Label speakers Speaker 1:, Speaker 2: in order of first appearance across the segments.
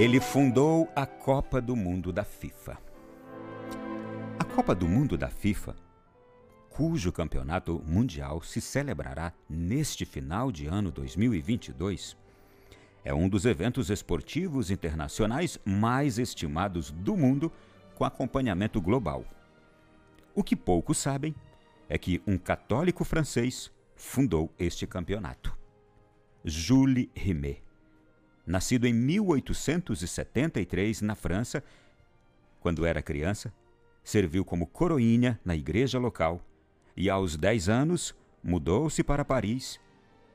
Speaker 1: Ele fundou a Copa do Mundo da FIFA. A Copa do Mundo da FIFA, cujo campeonato mundial se celebrará neste final de ano 2022, é um dos eventos esportivos internacionais mais estimados do mundo com acompanhamento global. O que poucos sabem é que um católico francês fundou este campeonato. Jules Rimet. Nascido em 1873 na França, quando era criança, serviu como coroinha na igreja local e aos 10 anos mudou-se para Paris,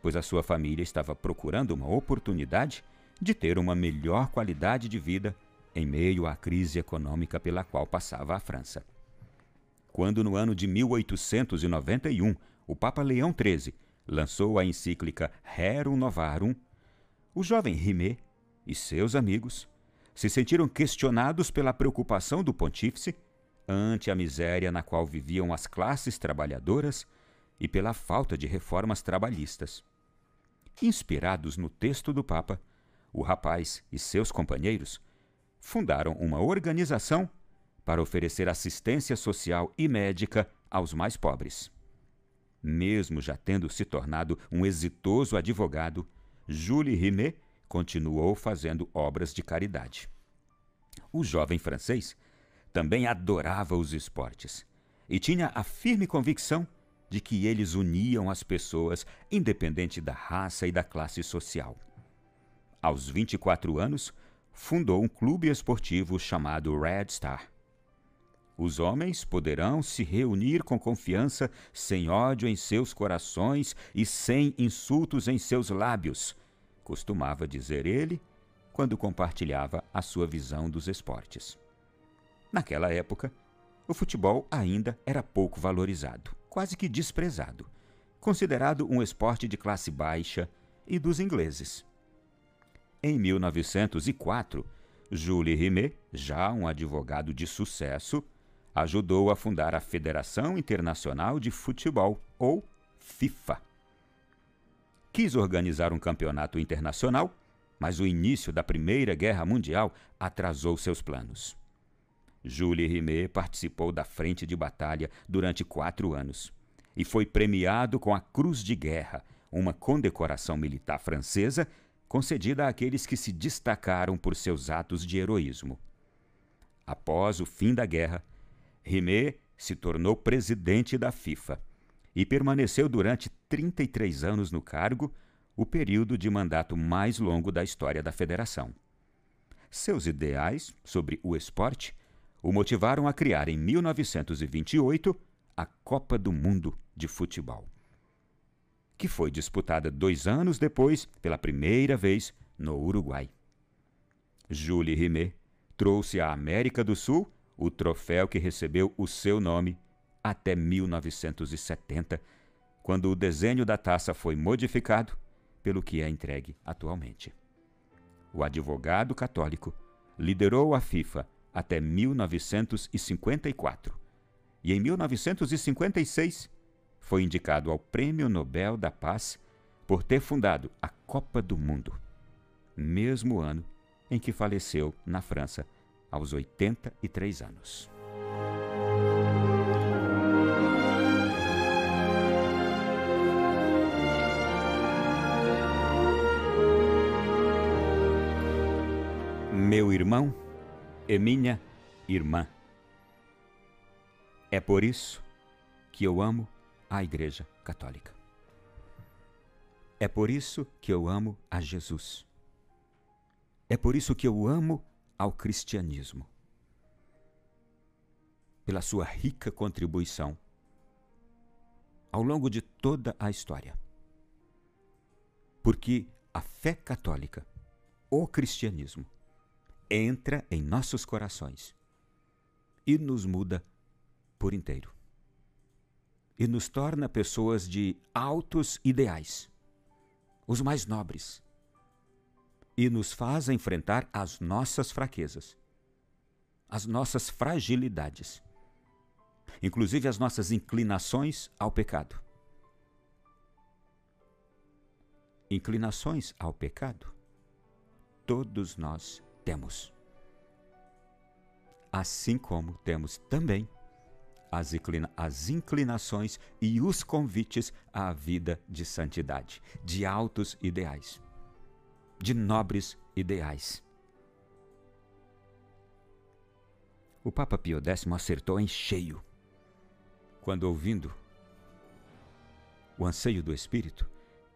Speaker 1: pois a sua família estava procurando uma oportunidade de ter uma melhor qualidade de vida em meio à crise econômica pela qual passava a França. Quando no ano de 1891 o Papa Leão XIII lançou a encíclica Rerum Novarum, o jovem Rimet e seus amigos se sentiram questionados pela preocupação do pontífice ante a miséria na qual viviam as classes trabalhadoras e pela falta de reformas trabalhistas. Inspirados no texto do Papa, o rapaz e seus companheiros fundaram uma organização para oferecer assistência social e médica aos mais pobres. Mesmo já tendo se tornado um exitoso advogado, Jules Rimet continuou fazendo obras de caridade. O jovem francês também adorava os esportes e tinha a firme convicção de que eles uniam as pessoas, independente da raça e da classe social. Aos 24 anos, fundou um clube esportivo chamado Red Star. Os homens poderão se reunir com confiança, sem ódio em seus corações e sem insultos em seus lábios, costumava dizer ele quando compartilhava a sua visão dos esportes. Naquela época, o futebol ainda era pouco valorizado, quase que desprezado, considerado um esporte de classe baixa e dos ingleses. Em 1904, Jules Rimet, já um advogado de sucesso, ajudou a fundar a Federação Internacional de Futebol, ou FIFA. Quis organizar um campeonato internacional, mas o início da Primeira Guerra Mundial atrasou seus planos. Jules Rimet participou da frente de batalha durante quatro anos e foi premiado com a Cruz de Guerra, uma condecoração militar francesa concedida àqueles que se destacaram por seus atos de heroísmo. Após o fim da guerra, Rimet se tornou presidente da FIFA e permaneceu durante 33 anos no cargo, o período de mandato mais longo da história da federação. Seus ideais sobre o esporte o motivaram a criar em 1928 a Copa do Mundo de Futebol, que foi disputada dois anos depois pela primeira vez no Uruguai. Jules Rimet trouxe à América do Sul o troféu que recebeu o seu nome até 1970, quando o desenho da taça foi modificado pelo que é entregue atualmente. O advogado católico liderou a FIFA até 1954 e, em 1956, foi indicado ao Prêmio Nobel da Paz por ter fundado a Copa do Mundo, mesmo ano em que faleceu na França aos 83 anos. Meu irmão e minha irmã. É por isso que eu amo a Igreja Católica. É por isso que eu amo a Jesus. É por isso que eu amo ao cristianismo, pela sua rica contribuição ao longo de toda a história. Porque a fé católica, o cristianismo, entra em nossos corações e nos muda por inteiro. E nos torna pessoas de altos ideais, os mais nobres, e nos faz enfrentar as nossas fraquezas, as nossas fragilidades, inclusive as nossas inclinações ao pecado. Inclinações ao pecado, todos nós temos. Assim como temos também as, inclina as inclinações e os convites à vida de santidade, de altos ideais, de nobres ideais. O Papa Pio X acertou em cheio quando, ouvindo o anseio do Espírito,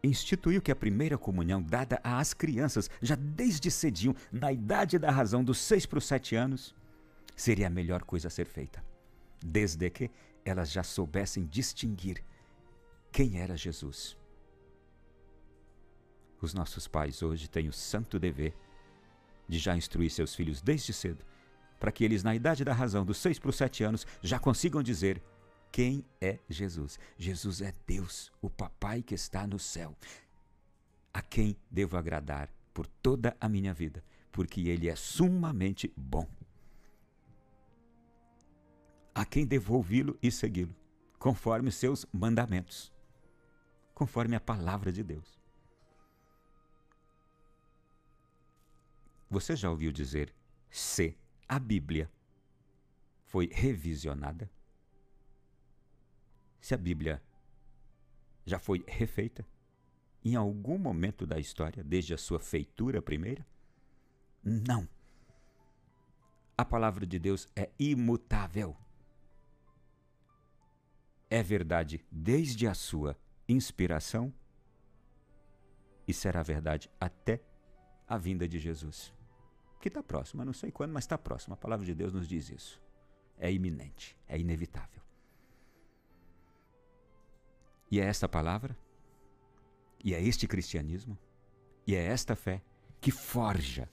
Speaker 1: instituiu que a primeira comunhão dada às crianças, já desde cedinho, na idade da razão dos seis para os sete anos, seria a melhor coisa a ser feita desde que elas já soubessem distinguir quem era Jesus. Os nossos pais hoje têm o santo dever de já instruir seus filhos desde cedo, para que eles, na idade da razão, dos seis para os sete anos, já consigam dizer quem é Jesus. Jesus é Deus, o Papai que está no céu, a quem devo agradar por toda a minha vida, porque Ele é sumamente bom a quem devo ouvi-lo e segui-lo, conforme seus mandamentos, conforme a palavra de Deus. Você já ouviu dizer se a Bíblia foi revisionada? Se a Bíblia já foi refeita em algum momento da história, desde a sua feitura primeira? Não. A palavra de Deus é imutável é verdade desde a sua inspiração e será verdade até a vinda de Jesus. Que está próxima, não sei quando, mas está próxima. A palavra de Deus nos diz isso. É iminente, é inevitável. E é esta palavra, e é este cristianismo, e é esta fé que forja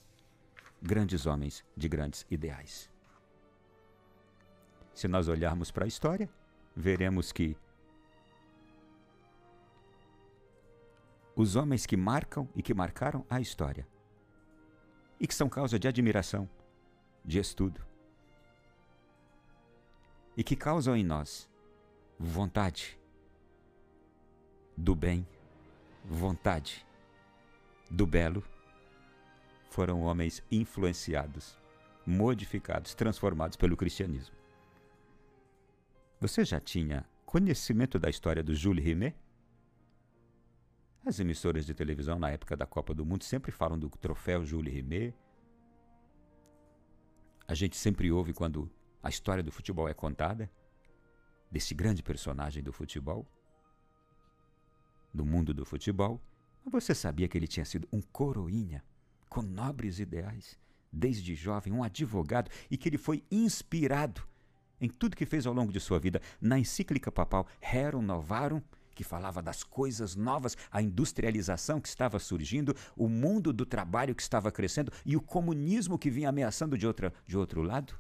Speaker 1: grandes homens de grandes ideais. Se nós olharmos para a história, veremos que os homens que marcam e que marcaram a história e que são causa de admiração, de estudo e que causam em nós vontade do bem, vontade do belo, foram homens influenciados, modificados, transformados pelo cristianismo. Você já tinha conhecimento da história do Jules Rimet? As emissoras de televisão na época da Copa do Mundo sempre falam do troféu Jules Rimet. A gente sempre ouve quando a história do futebol é contada, desse grande personagem do futebol, do mundo do futebol. Você sabia que ele tinha sido um coroinha, com nobres ideais, desde jovem, um advogado, e que ele foi inspirado em tudo que fez ao longo de sua vida. Na encíclica papal Rerum Novarum, que falava das coisas novas, a industrialização que estava surgindo, o mundo do trabalho que estava crescendo e o comunismo que vinha ameaçando de, outra, de outro lado.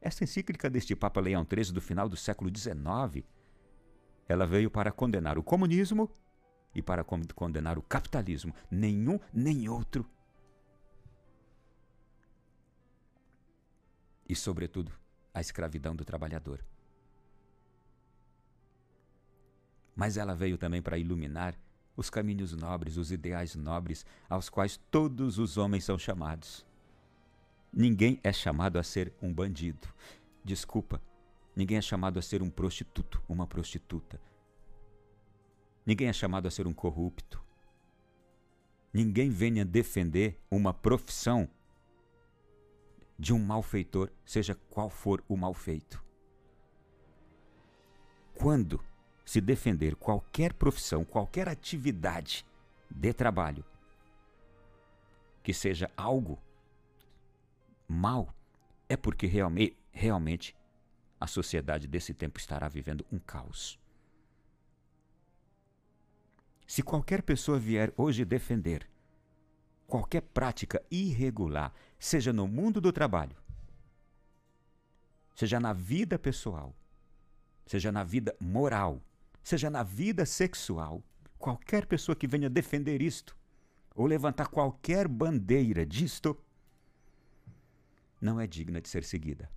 Speaker 1: Essa encíclica deste Papa Leão XIII do final do século XIX, ela veio para condenar o comunismo e para condenar o capitalismo. Nenhum nem outro. E, sobretudo, a escravidão do trabalhador. Mas ela veio também para iluminar os caminhos nobres, os ideais nobres aos quais todos os homens são chamados. Ninguém é chamado a ser um bandido. Desculpa, ninguém é chamado a ser um prostituto, uma prostituta. Ninguém é chamado a ser um corrupto. Ninguém venha defender uma profissão de um malfeitor, seja qual for o malfeito. Quando se defender qualquer profissão, qualquer atividade de trabalho que seja algo mal, é porque realmente, realmente a sociedade desse tempo estará vivendo um caos. Se qualquer pessoa vier hoje defender qualquer prática irregular, seja no mundo do trabalho, seja na vida pessoal, seja na vida moral, seja na vida sexual, qualquer pessoa que venha defender isto, ou levantar qualquer bandeira disto, não é digna de ser seguida.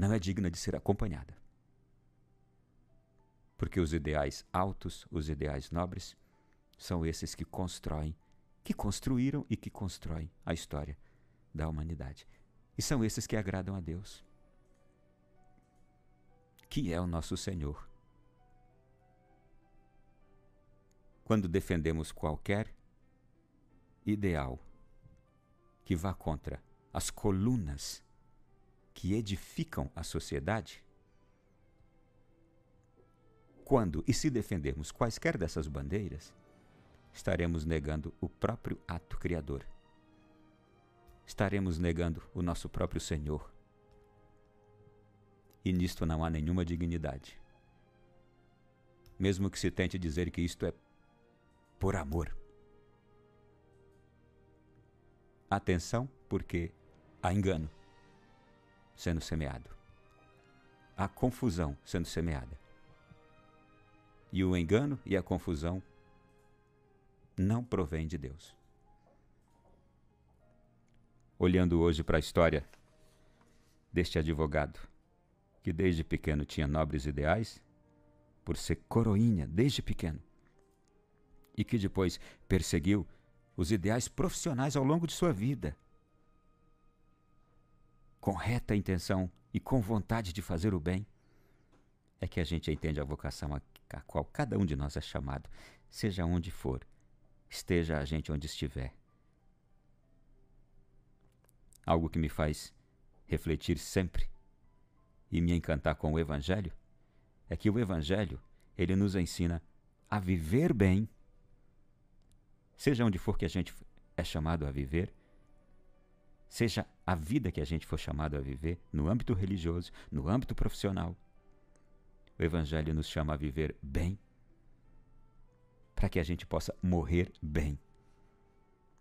Speaker 1: Não é digna de ser acompanhada. Porque os ideais altos, os ideais nobres, são esses que constroem que construíram e que constroem a história da humanidade. E são esses que agradam a Deus, que é o nosso Senhor. Quando defendemos qualquer ideal que vá contra as colunas que edificam a sociedade, quando e se defendermos quaisquer dessas bandeiras, estaremos negando o próprio ato criador. Estaremos negando o nosso próprio Senhor. E nisto não há nenhuma dignidade. Mesmo que se tente dizer que isto é por amor. Atenção, porque há engano sendo semeado. Há confusão sendo semeada. E o engano e a confusão não provém de Deus. Olhando hoje para a história deste advogado, que desde pequeno tinha nobres ideais, por ser coroinha desde pequeno, e que depois perseguiu os ideais profissionais ao longo de sua vida, com reta intenção e com vontade de fazer o bem, é que a gente entende a vocação a, qual cada um de nós é chamado, seja onde for, esteja a gente onde estiver. Algo que me faz refletir sempre e me encantar com o Evangelho é que o Evangelho ele nos ensina a viver bem, seja onde for que a gente é chamado a viver, seja a vida que a gente for chamado a viver, no âmbito religioso, no âmbito profissional. O Evangelho nos chama a viver bem para que a gente possa morrer bem.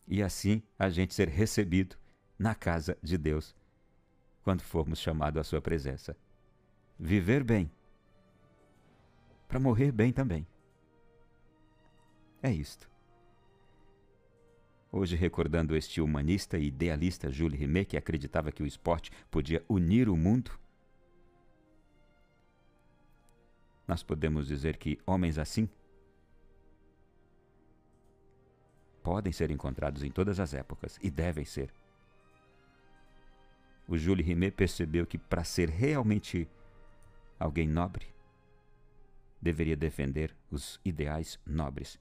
Speaker 1: E assim a gente ser recebido na casa de Deus quando formos chamados à sua presença. Viver bem para morrer bem também. É isto. Hoje, recordando este humanista e idealista Jules Rimet, que acreditava que o esporte podia unir o mundo, nós podemos dizer que homens assim podem ser encontrados em todas as épocas e devem ser. O Jules Rimet percebeu que para ser realmente alguém nobre, deveria defender os ideais nobres.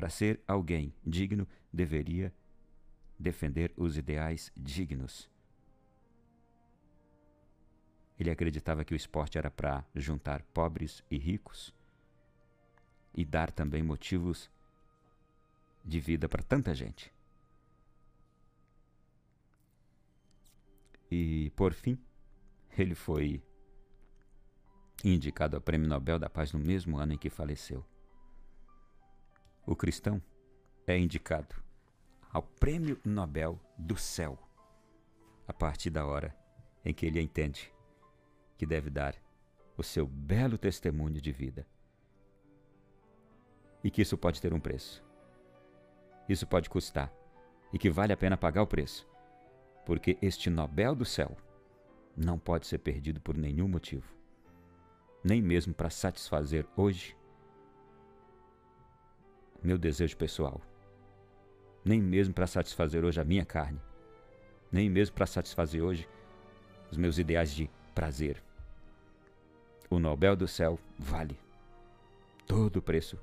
Speaker 1: Para ser alguém digno, deveria defender os ideais dignos. Ele acreditava que o esporte era para juntar pobres e ricos e dar também motivos de vida para tanta gente. E, por fim, ele foi indicado ao Prêmio Nobel da Paz no mesmo ano em que faleceu. O cristão é indicado ao Prêmio Nobel do Céu a partir da hora em que ele entende que deve dar o seu belo testemunho de vida e que isso pode ter um preço. Isso pode custar e que vale a pena pagar o preço, porque este Nobel do céu não pode ser perdido por nenhum motivo, nem mesmo para satisfazer hoje meu desejo pessoal, nem mesmo para satisfazer hoje a minha carne, nem mesmo para satisfazer hoje os meus ideais de prazer. O Nobel do céu vale todo o preço